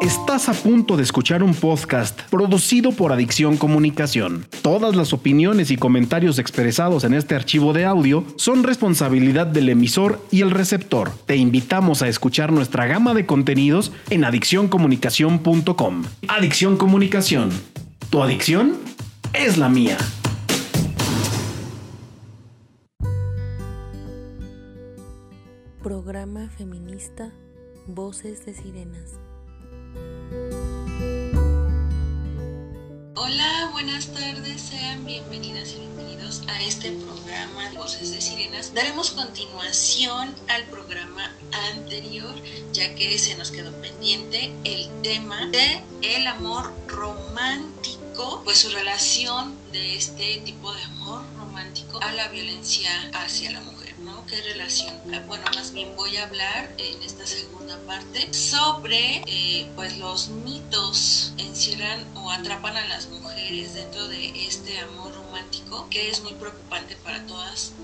Estás a punto de escuchar un podcast producido por Adicción Comunicación. Todas las opiniones y comentarios expresados en este archivo de audio son responsabilidad del emisor y el receptor. Te invitamos a escuchar nuestra gama de contenidos en adiccioncomunicación.com. Adicción Comunicación. Tu adicción es la mía. Programa feminista Voces de Sirenas. Hola, buenas tardes, sean bienvenidas y bienvenidos a este programa de Voces de Sirenas. Daremos continuación al programa anterior, ya que se nos quedó pendiente el tema de el amor romántico, pues su relación de este tipo de amor romántico a la violencia hacia la mujer. ¿Qué relación? Ah, Bueno, más bien voy a hablar en esta segunda parte sobre eh, pues los mitos encierran o atrapan a las mujeres dentro de este amor romántico que es muy preocupante para todas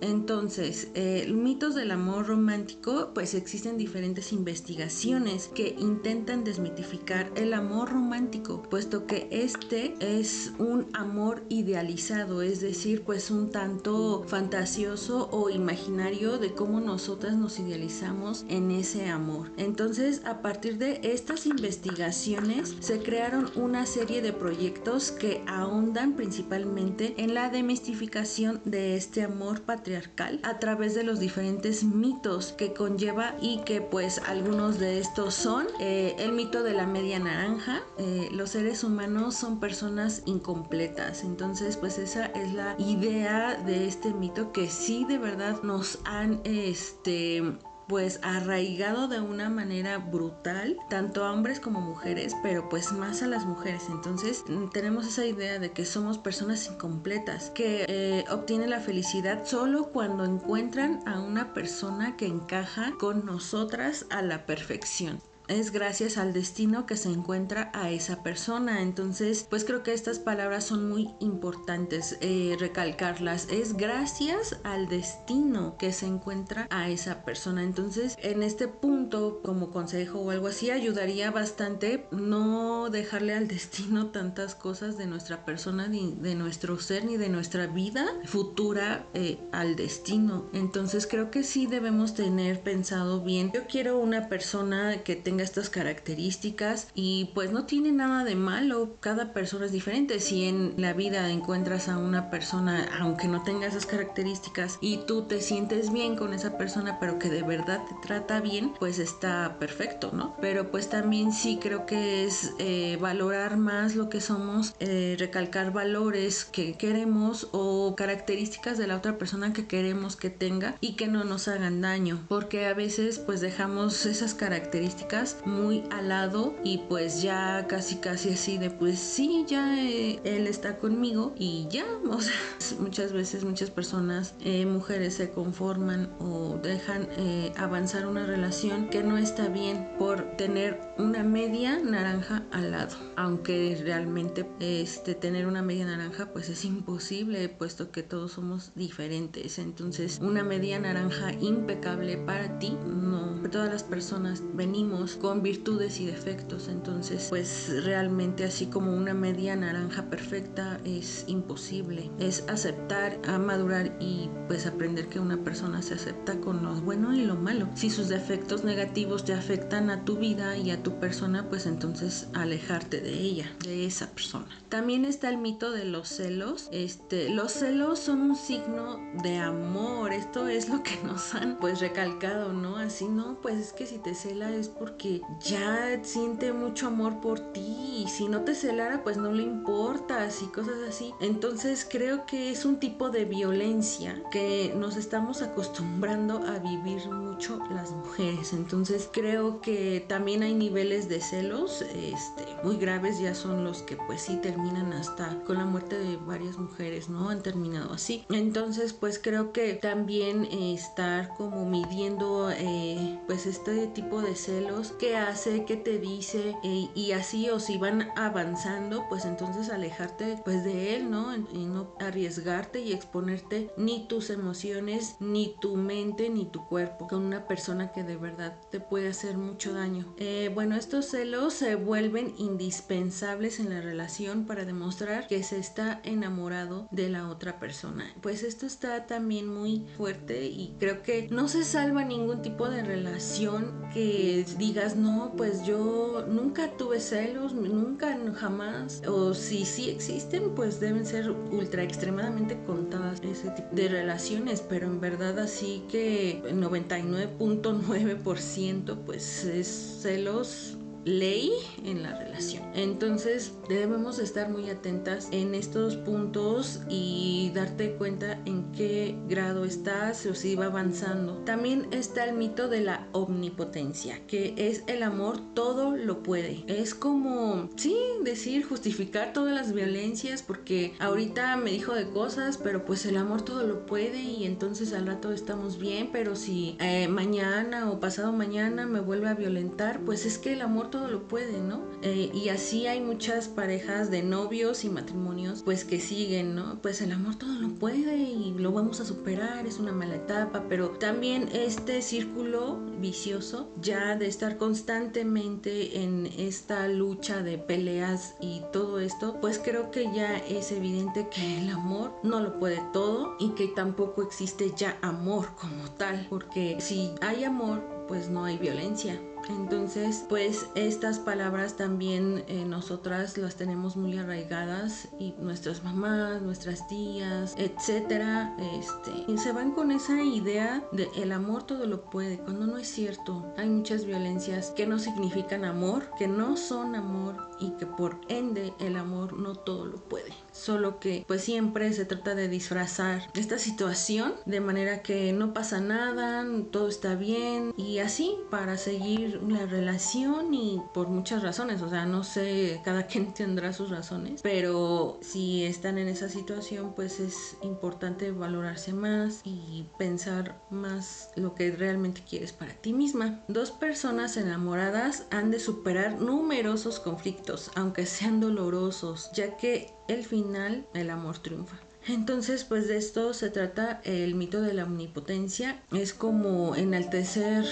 Entonces, eh, mitos del amor romántico, pues existen diferentes investigaciones que intentan desmitificar el amor romántico, puesto que este es un amor idealizado, es decir, pues un tanto fantasioso o imaginario de cómo nosotras nos idealizamos en ese amor. Entonces, a partir de estas investigaciones, se crearon una serie de proyectos que ahondan principalmente en la demistificación de este amor patriarcal a través de los diferentes mitos que conlleva y que pues algunos de estos son eh, el mito de la media naranja, eh, los seres humanos son personas incompletas, entonces pues esa es la idea de este mito que sí de verdad nos han este pues arraigado de una manera brutal tanto a hombres como mujeres pero pues más a las mujeres. Entonces mm, tenemos esa idea de que somos personas incompletas que eh, obtienen la felicidad solo cuando encuentran a una persona que encaja con nosotras a la perfección es gracias al destino que se encuentra a esa persona. Entonces, pues creo que estas palabras son muy importantes eh, recalcarlas. Es gracias al destino que se encuentra a esa persona. Entonces, en este punto, como consejo o algo así, ayudaría bastante no dejarle al destino tantas cosas de nuestra persona, ni de nuestro ser, ni de nuestra vida futura eh, al destino. Entonces, creo que sí debemos tener pensado bien. Yo quiero una persona que tenga estas características y pues no tiene nada de malo, cada persona es diferente. Si en la vida encuentras a una persona, aunque no tenga esas características y tú te sientes bien con esa persona, pero que de verdad te trata bien, pues está perfecto, ¿no? Pero pues también sí creo que es eh, valorar más lo que somos, eh, recalcar valores que queremos o características de la otra persona que queremos que tenga y que no nos hagan daño, porque a veces pues dejamos esas características muy al lado y pues ya casi casi así de pues sí, ya eh, él está conmigo y ya, o sea, muchas veces muchas personas, eh, mujeres se conforman o dejan eh, avanzar una relación que no está bien por tener una media naranja al lado, aunque realmente este tener una media naranja pues es imposible puesto que todos somos diferentes, entonces una media naranja impecable para ti, no, todas las personas venimos con virtudes y defectos, entonces pues realmente así como una media naranja perfecta es imposible, es aceptar, a madurar y pues aprender que una persona se acepta con lo bueno y lo malo. Si sus defectos negativos te afectan a tu vida y a tu persona, pues entonces alejarte de ella, de esa persona. También está el mito de los celos. Este, los celos son un signo de amor. Esto es lo que nos han pues recalcado, ¿no? Así no, pues es que si te cela es porque ya siente mucho amor por ti y si no te celara pues no le importas y cosas así. Entonces creo que es un tipo de violencia que nos estamos acostumbrando a vivir mucho las mujeres. Entonces creo que también hay niveles de celos este, muy graves, ya son los que pues sí terminan hasta con la muerte de varias mujeres, ¿no? Han terminado así. Entonces pues creo que también eh, estar como midiendo eh, pues este tipo de celos, qué hace, qué te dice eh, y así o si van avanzando pues entonces alejarte pues de él, ¿no? Y no arriesgarte y exponerte ni tus emociones, ni tu mente, ni tu cuerpo con una persona que de verdad te puede hacer mucho daño. bueno, estos celos se vuelven indispensables en la relación demostrar que se está enamorado de la otra persona. Pues esto está también muy fuerte y creo que no se salva ningún tipo de relación que digas, no, pues yo nunca tuve celos, nunca, jamás. O si sí existen, pues deben ser ultra extremadamente contadas ese tipo de relaciones, pero en verdad así que el 99.9% pues es celos ley en la relación. Entonces debemos estar muy atentas en estos puntos y darte cuenta en qué grado estás o si va avanzando. También está el mito de la omnipotencia, que es el amor todo lo puede. Es como, sí, decir, justificar todas las violencias porque ahorita me dijo de cosas, pero pues el amor todo lo puede y entonces al rato estamos bien, pero si eh, mañana o pasado mañana me vuelve a violentar, pues es que el amor todo lo puede, ¿no? Eh, y así hay muchas parejas de novios y matrimonios pues que siguen, ¿no? Pues el amor todo lo puede y lo vamos a superar, es una mala etapa, pero también este círculo vicioso ya de estar constantemente en esta lucha de peleas y todo esto, pues creo que ya es evidente que el amor no lo puede todo y que tampoco existe ya amor como tal, porque si hay amor, pues no hay violencia entonces, pues estas palabras también eh, nosotras las tenemos muy arraigadas y nuestras mamás, nuestras tías, etcétera, este, y se van con esa idea de el amor todo lo puede, cuando no es cierto. Hay muchas violencias que no significan amor, que no son amor y que por ende el amor no todo lo puede. Solo que pues siempre se trata de disfrazar esta situación de manera que no pasa nada, todo está bien y así para seguir la relación y por muchas razones, o sea, no sé, cada quien tendrá sus razones, pero si están en esa situación, pues es importante valorarse más y pensar más lo que realmente quieres para ti misma. Dos personas enamoradas han de superar numerosos conflictos, aunque sean dolorosos, ya que el final, el amor triunfa. Entonces, pues de esto se trata el mito de la omnipotencia. Es como enaltecer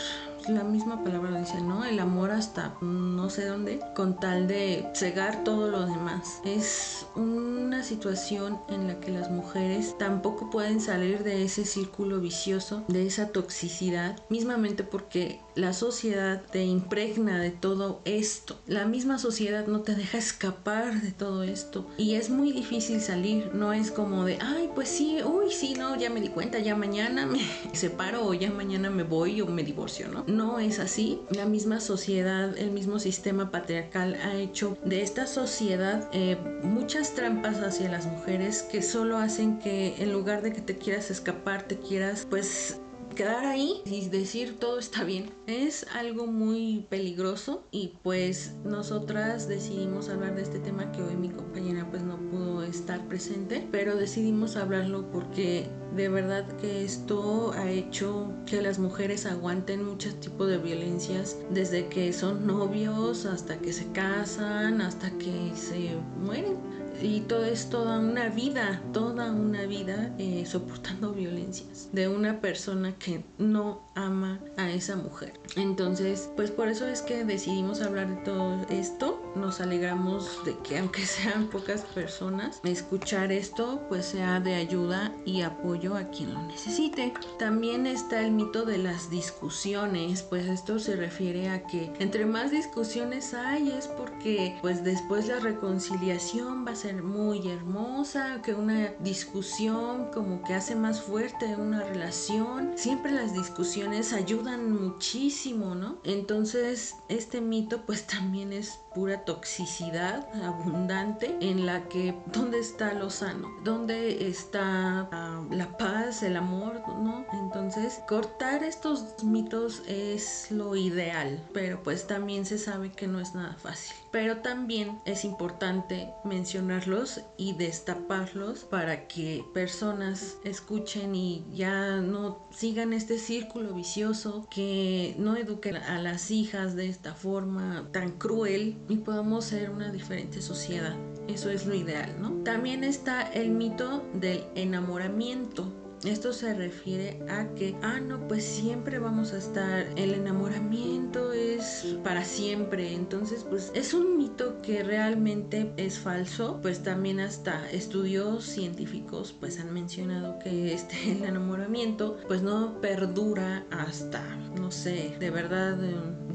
la misma palabra dice, ¿no? El amor hasta no sé dónde, con tal de cegar todo lo demás. Es una situación en la que las mujeres tampoco pueden salir de ese círculo vicioso, de esa toxicidad, mismamente porque la sociedad te impregna de todo esto. La misma sociedad no te deja escapar de todo esto. Y es muy difícil salir. No es como de, ay, pues sí, uy, sí, no, ya me di cuenta, ya mañana me separo o ya mañana me voy o me divorcio, ¿no? No es así. La misma sociedad, el mismo sistema patriarcal ha hecho de esta sociedad eh, muchas trampas hacia las mujeres que solo hacen que en lugar de que te quieras escapar, te quieras pues quedar ahí y decir todo está bien. Es algo muy peligroso y pues nosotras decidimos hablar de este tema que hoy mi compañera pues no pudo estar presente pero decidimos hablarlo porque de verdad que esto ha hecho que las mujeres aguanten muchos tipos de violencias desde que son novios hasta que se casan hasta que se mueren y todo es toda una vida, toda una vida eh, soportando violencias de una persona que no ama a esa mujer. Entonces, pues por eso es que decidimos hablar de todo esto. Nos alegramos de que aunque sean pocas personas, escuchar esto pues sea de ayuda y apoyo a quien lo necesite. También está el mito de las discusiones, pues esto se refiere a que entre más discusiones hay es porque pues después la reconciliación va a ser muy hermosa, que una discusión como que hace más fuerte una relación. Siempre las discusiones ayudan muchísimo, ¿no? Entonces, este mito pues también es pura toxicidad abundante en la que ¿dónde está lo sano? ¿Dónde está ah, la paz, el amor, ¿no? Entonces, cortar estos mitos es lo ideal, pero pues también se sabe que no es nada fácil. Pero también es importante mencionarlos y destaparlos para que personas escuchen y ya no sigan este círculo vicioso, que no eduquen a las hijas de esta forma tan cruel y podamos ser una diferente sociedad. Eso es lo ideal, ¿no? También está el mito del enamoramiento. Esto se refiere a que, ah, no, pues siempre vamos a estar, el enamoramiento es para siempre, entonces pues es un mito que realmente es falso, pues también hasta estudios científicos pues han mencionado que este, el enamoramiento pues no perdura hasta, no sé, de verdad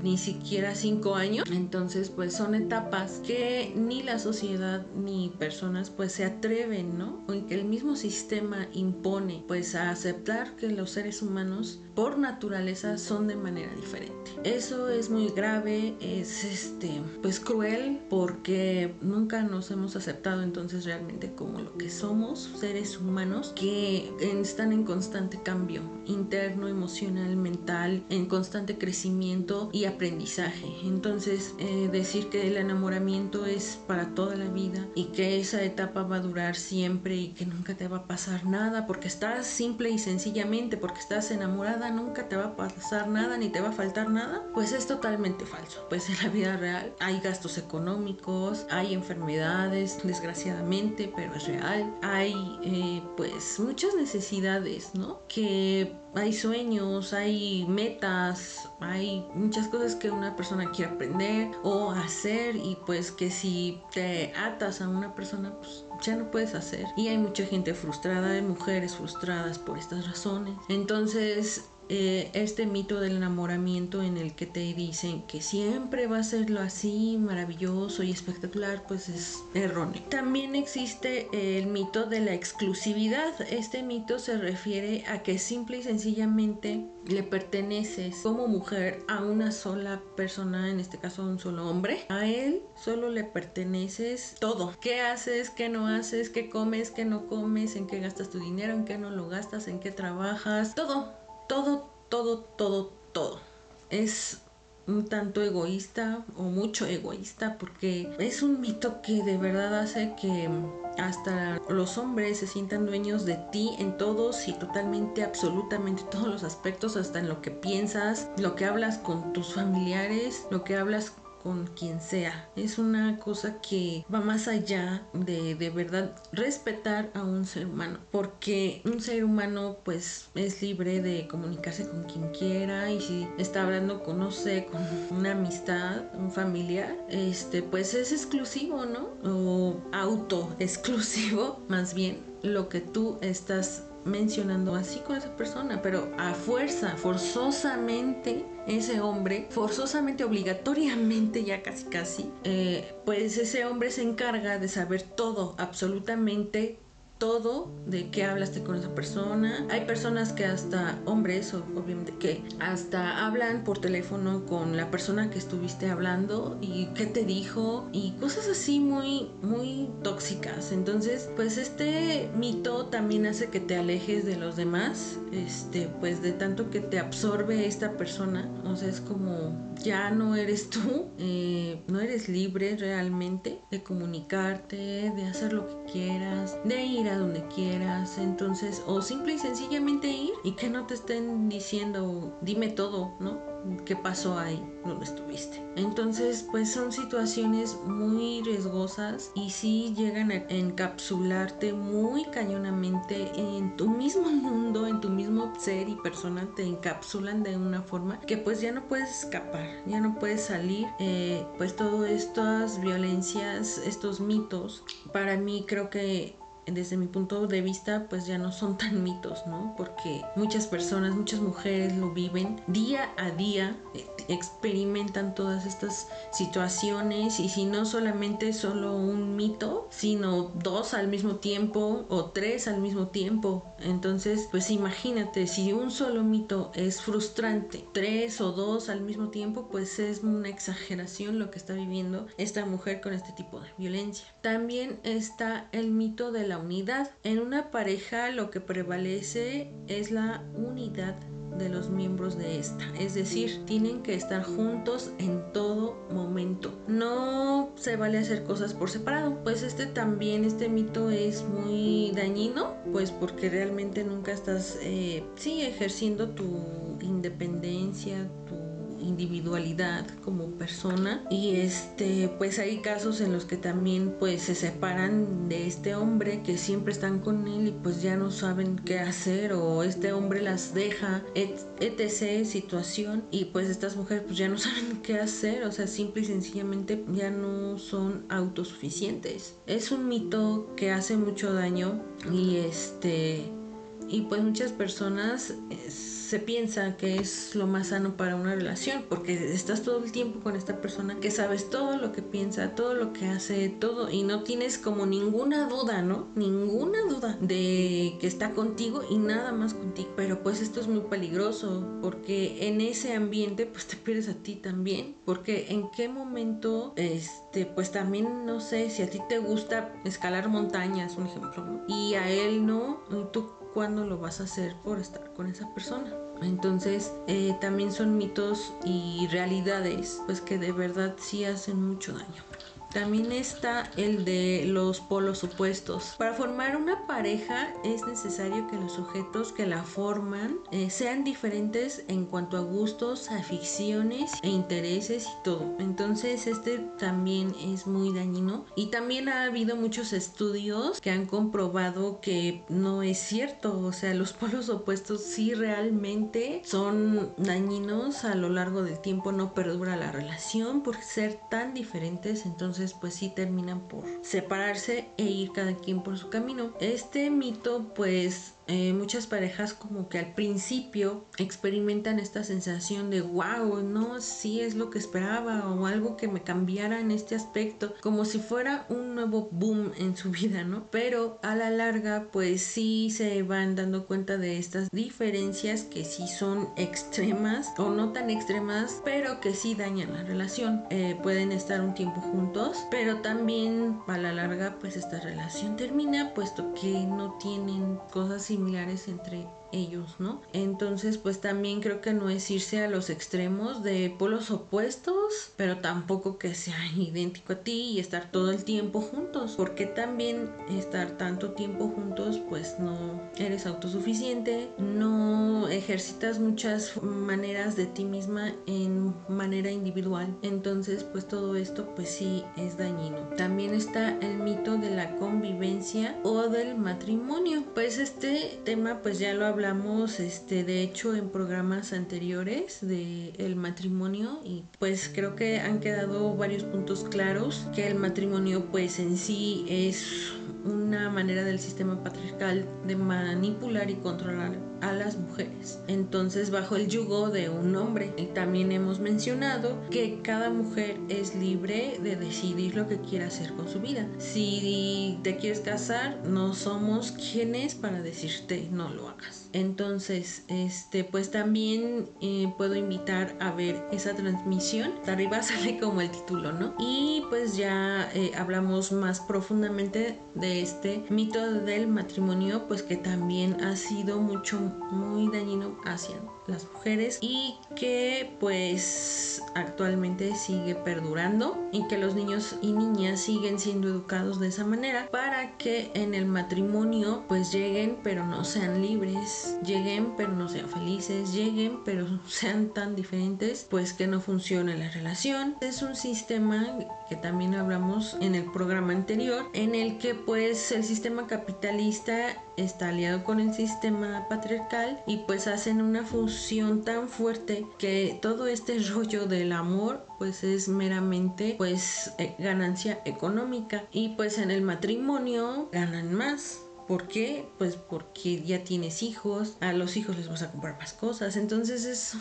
ni siquiera cinco años, entonces pues son etapas que ni la sociedad ni personas pues se atreven, ¿no? O que el mismo sistema impone pues a aceptar que los seres humanos por naturaleza son de manera diferente. Eso es muy grave, es este pues cruel porque nunca nos hemos aceptado entonces realmente como lo que somos, seres humanos que están en constante cambio interno, emocional, mental, en constante crecimiento y aprendizaje. Entonces, eh, decir que el enamoramiento es para toda la vida y que esa etapa va a durar siempre y que nunca te va a pasar nada porque estás simple y sencillamente porque estás enamorada, nunca te va a pasar nada ni te va a faltar nada, pues es totalmente falso. Pues en la vida real hay gastos económicos, hay enfermedades, desgraciadamente, pero es real. Hay eh, pues muchas necesidades, ¿no? Que hay sueños, hay metas, hay muchas cosas que una persona quiere aprender o hacer y pues que si te atas a una persona pues ya no puedes hacer. Y hay mucha gente frustrada, hay mujeres frustradas por estas razones. Entonces eh, este mito del enamoramiento en el que te dicen que siempre va a serlo así, maravilloso y espectacular, pues es erróneo. También existe el mito de la exclusividad. Este mito se refiere a que simple y sencillamente le perteneces como mujer a una sola persona, en este caso a un solo hombre. A él solo le perteneces todo. ¿Qué haces? ¿Qué no haces? ¿Qué comes? ¿Qué no comes? ¿En qué gastas tu dinero? ¿En qué no lo gastas? ¿En qué trabajas? Todo todo, todo, todo, todo. Es un tanto egoísta o mucho egoísta porque es un mito que de verdad hace que hasta los hombres se sientan dueños de ti en todos y totalmente, absolutamente todos los aspectos, hasta en lo que piensas, lo que hablas con tus familiares, lo que hablas con quien sea. Es una cosa que va más allá de de verdad respetar a un ser humano. Porque un ser humano pues es libre de comunicarse con quien quiera y si está hablando con, no sé, con una amistad, un familiar, este pues es exclusivo, ¿no? O auto exclusivo más bien lo que tú estás mencionando así con esa persona, pero a fuerza, forzosamente, ese hombre, forzosamente, obligatoriamente, ya casi casi, eh, pues ese hombre se encarga de saber todo, absolutamente todo de qué hablaste con esa persona. Hay personas que hasta, hombres obviamente, que hasta hablan por teléfono con la persona que estuviste hablando y qué te dijo y cosas así muy, muy tóxicas. Entonces, pues este mito también hace que te alejes de los demás, este, pues de tanto que te absorbe esta persona. O sea, es como ya no eres tú, eh, no eres libre realmente de comunicarte, de hacer lo que quieras, de ir a donde quieras, entonces, o simple y sencillamente ir y que no te estén diciendo, dime todo, ¿no? qué pasó ahí donde estuviste. Entonces, pues son situaciones muy riesgosas y sí llegan a encapsularte muy cañonamente en tu mismo mundo, en tu mismo ser y persona, te encapsulan de una forma que pues ya no puedes escapar, ya no puedes salir. Eh, pues todas estas violencias, estos mitos, para mí creo que desde mi punto de vista, pues ya no son tan mitos, ¿no? Porque muchas personas, muchas mujeres lo viven día a día. Experimentan todas estas situaciones y si no solamente solo un mito, sino dos al mismo tiempo o tres al mismo tiempo. Entonces, pues imagínate, si un solo mito es frustrante, tres o dos al mismo tiempo, pues es una exageración lo que está viviendo esta mujer con este tipo de violencia. También está el mito de la unidad. En una pareja lo que prevalece es la unidad de los miembros de esta. Es decir, tienen que estar juntos en todo momento. No se vale hacer cosas por separado. Pues este también, este mito es muy dañino, pues porque realmente nunca estás, eh, sí, ejerciendo tu independencia, individualidad como persona. Y este pues hay casos en los que también pues se separan de este hombre que siempre están con él y pues ya no saben qué hacer o este hombre las deja etc situación. Y pues estas mujeres pues ya no saben qué hacer. O sea simple y sencillamente ya no son autosuficientes. Es un mito que hace mucho daño y este y pues muchas personas se piensa que es lo más sano para una relación, porque estás todo el tiempo con esta persona que sabes todo lo que piensa, todo lo que hace, todo, y no tienes como ninguna duda, ¿no? Ninguna duda de que está contigo y nada más contigo. Pero pues esto es muy peligroso, porque en ese ambiente pues te pierdes a ti también, porque en qué momento, este, pues también no sé si a ti te gusta escalar montañas, un ejemplo. Y a él no, tú cuándo lo vas a hacer por estar con esa persona. Entonces eh, también son mitos y realidades pues que de verdad sí hacen mucho daño. También está el de los polos opuestos. Para formar una pareja es necesario que los sujetos que la forman eh, sean diferentes en cuanto a gustos, aficiones e intereses y todo. Entonces este también es muy dañino. Y también ha habido muchos estudios que han comprobado que no es cierto. O sea, los polos opuestos sí realmente son dañinos a lo largo del tiempo. No perdura la relación por ser tan diferentes. Entonces pues sí terminan por separarse e ir cada quien por su camino. Este mito pues eh, muchas parejas como que al principio experimentan esta sensación de wow, no, sí es lo que esperaba o algo que me cambiara en este aspecto, como si fuera un nuevo boom en su vida, ¿no? Pero a la larga pues sí se van dando cuenta de estas diferencias que sí son extremas o no tan extremas, pero que sí dañan la relación. Eh, pueden estar un tiempo juntos, pero también a la larga pues esta relación termina puesto que no tienen cosas similares entre ellos, ¿no? Entonces, pues también creo que no es irse a los extremos de polos opuestos, pero tampoco que sea idéntico a ti y estar todo el tiempo juntos, porque también estar tanto tiempo juntos, pues no eres autosuficiente, no ejercitas muchas maneras de ti misma en manera individual, entonces pues todo esto pues sí es dañino. También está el mito de la convivencia o del matrimonio, pues este tema pues ya lo hablamos este de hecho en programas anteriores de el matrimonio y pues creo que han quedado varios puntos claros que el matrimonio pues en sí es una manera del sistema patriarcal de manipular y controlar a las mujeres. Entonces, bajo el yugo de un hombre. Y también hemos mencionado que cada mujer es libre de decidir lo que quiera hacer con su vida. Si te quieres casar, no somos quienes para decirte no lo hagas. Entonces, este, pues también eh, puedo invitar a ver esa transmisión. arriba sale como el título, ¿no? Y pues ya eh, hablamos más profundamente de este mito del matrimonio, pues que también ha sido mucho, muy dañino hacia las mujeres y que pues actualmente sigue perdurando y que los niños y niñas siguen siendo educados de esa manera para que en el matrimonio pues lleguen pero no sean libres, lleguen pero no sean felices, lleguen pero sean tan diferentes pues que no funcione la relación. Es un sistema que también hablamos en el programa anterior en el que pues el sistema capitalista está aliado con el sistema patriarcal y pues hacen una tan fuerte que todo este rollo del amor pues es meramente pues eh, ganancia económica y pues en el matrimonio ganan más ¿Por qué? Pues porque ya tienes hijos, a los hijos les vas a comprar más cosas, entonces es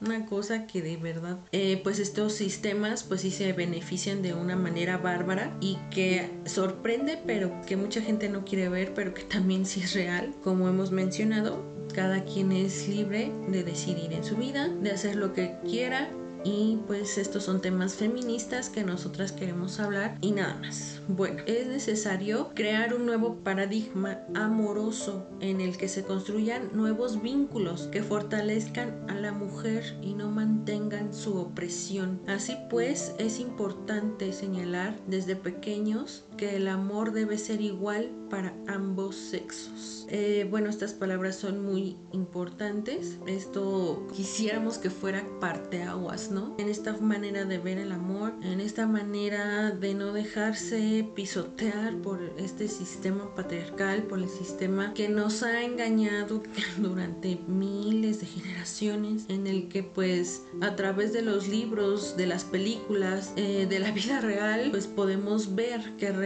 una cosa que de verdad, eh, pues estos sistemas pues sí se benefician de una manera bárbara y que sorprende, pero que mucha gente no quiere ver, pero que también sí es real, como hemos mencionado. Cada quien es libre de decidir en su vida, de hacer lo que quiera y pues estos son temas feministas que nosotras queremos hablar y nada más. Bueno, es necesario crear un nuevo paradigma amoroso en el que se construyan nuevos vínculos que fortalezcan a la mujer y no mantengan su opresión. Así pues, es importante señalar desde pequeños que el amor debe ser igual para ambos sexos. Eh, bueno, estas palabras son muy importantes. Esto quisiéramos que fuera parte aguas, ¿no? En esta manera de ver el amor, en esta manera de no dejarse pisotear por este sistema patriarcal, por el sistema que nos ha engañado durante miles de generaciones, en el que pues a través de los libros, de las películas, eh, de la vida real, pues podemos ver que realmente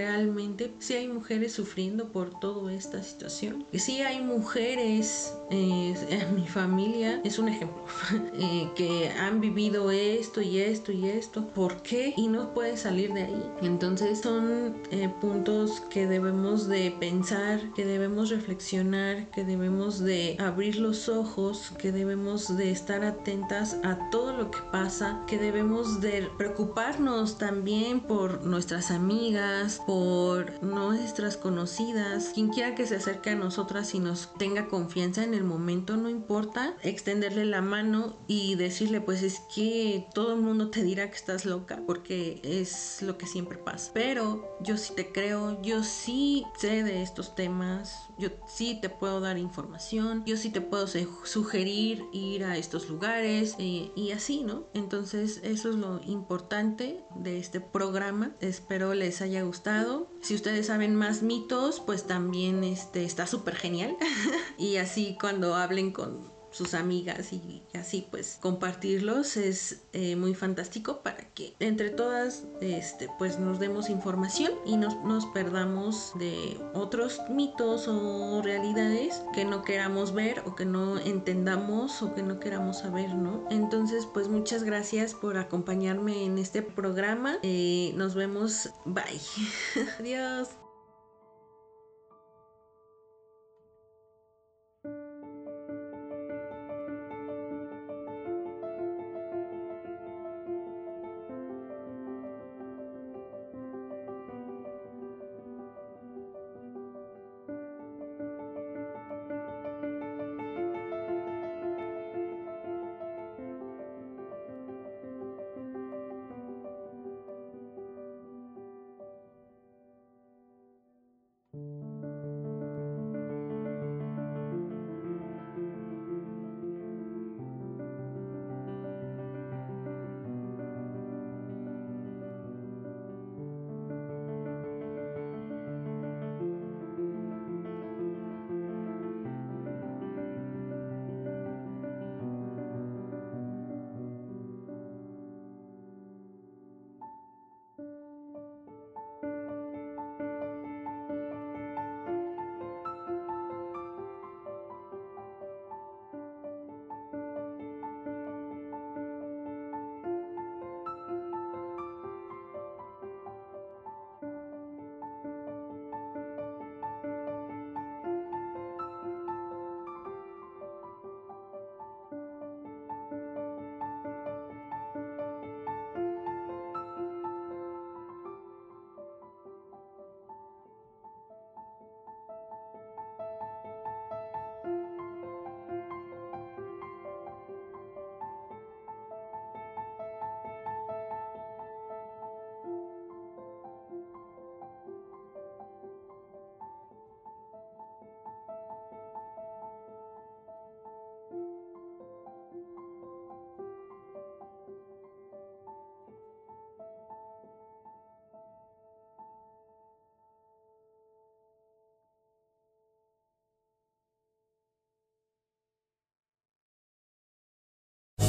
si hay mujeres sufriendo por toda esta situación sí hay mujeres eh, en mi familia, es un ejemplo, eh, que han vivido esto y esto y esto, ¿por qué? Y no puede salir de ahí. Entonces son eh, puntos que debemos de pensar, que debemos reflexionar, que debemos de abrir los ojos, que debemos de estar atentas a todo lo que pasa, que debemos de preocuparnos también por nuestras amigas, por nuestras conocidas, quien quiera que se acerque a nosotras y nos tenga confianza en el momento, no importa, extenderle la mano y decirle pues es que todo el mundo te dirá que estás loca porque es lo que siempre pasa. Pero yo sí te creo, yo sí sé de estos temas, yo sí te puedo dar información, yo sí te puedo sugerir ir a estos lugares eh, y así, ¿no? Entonces eso es lo importante de este programa. Espero les haya gustado. Si ustedes saben más mitos, pues también este, está súper genial. y así cuando hablen con sus amigas y así pues compartirlos es eh, muy fantástico para que entre todas este pues nos demos información y no nos perdamos de otros mitos o realidades que no queramos ver o que no entendamos o que no queramos saber no entonces pues muchas gracias por acompañarme en este programa. Eh, nos vemos. Bye. Adiós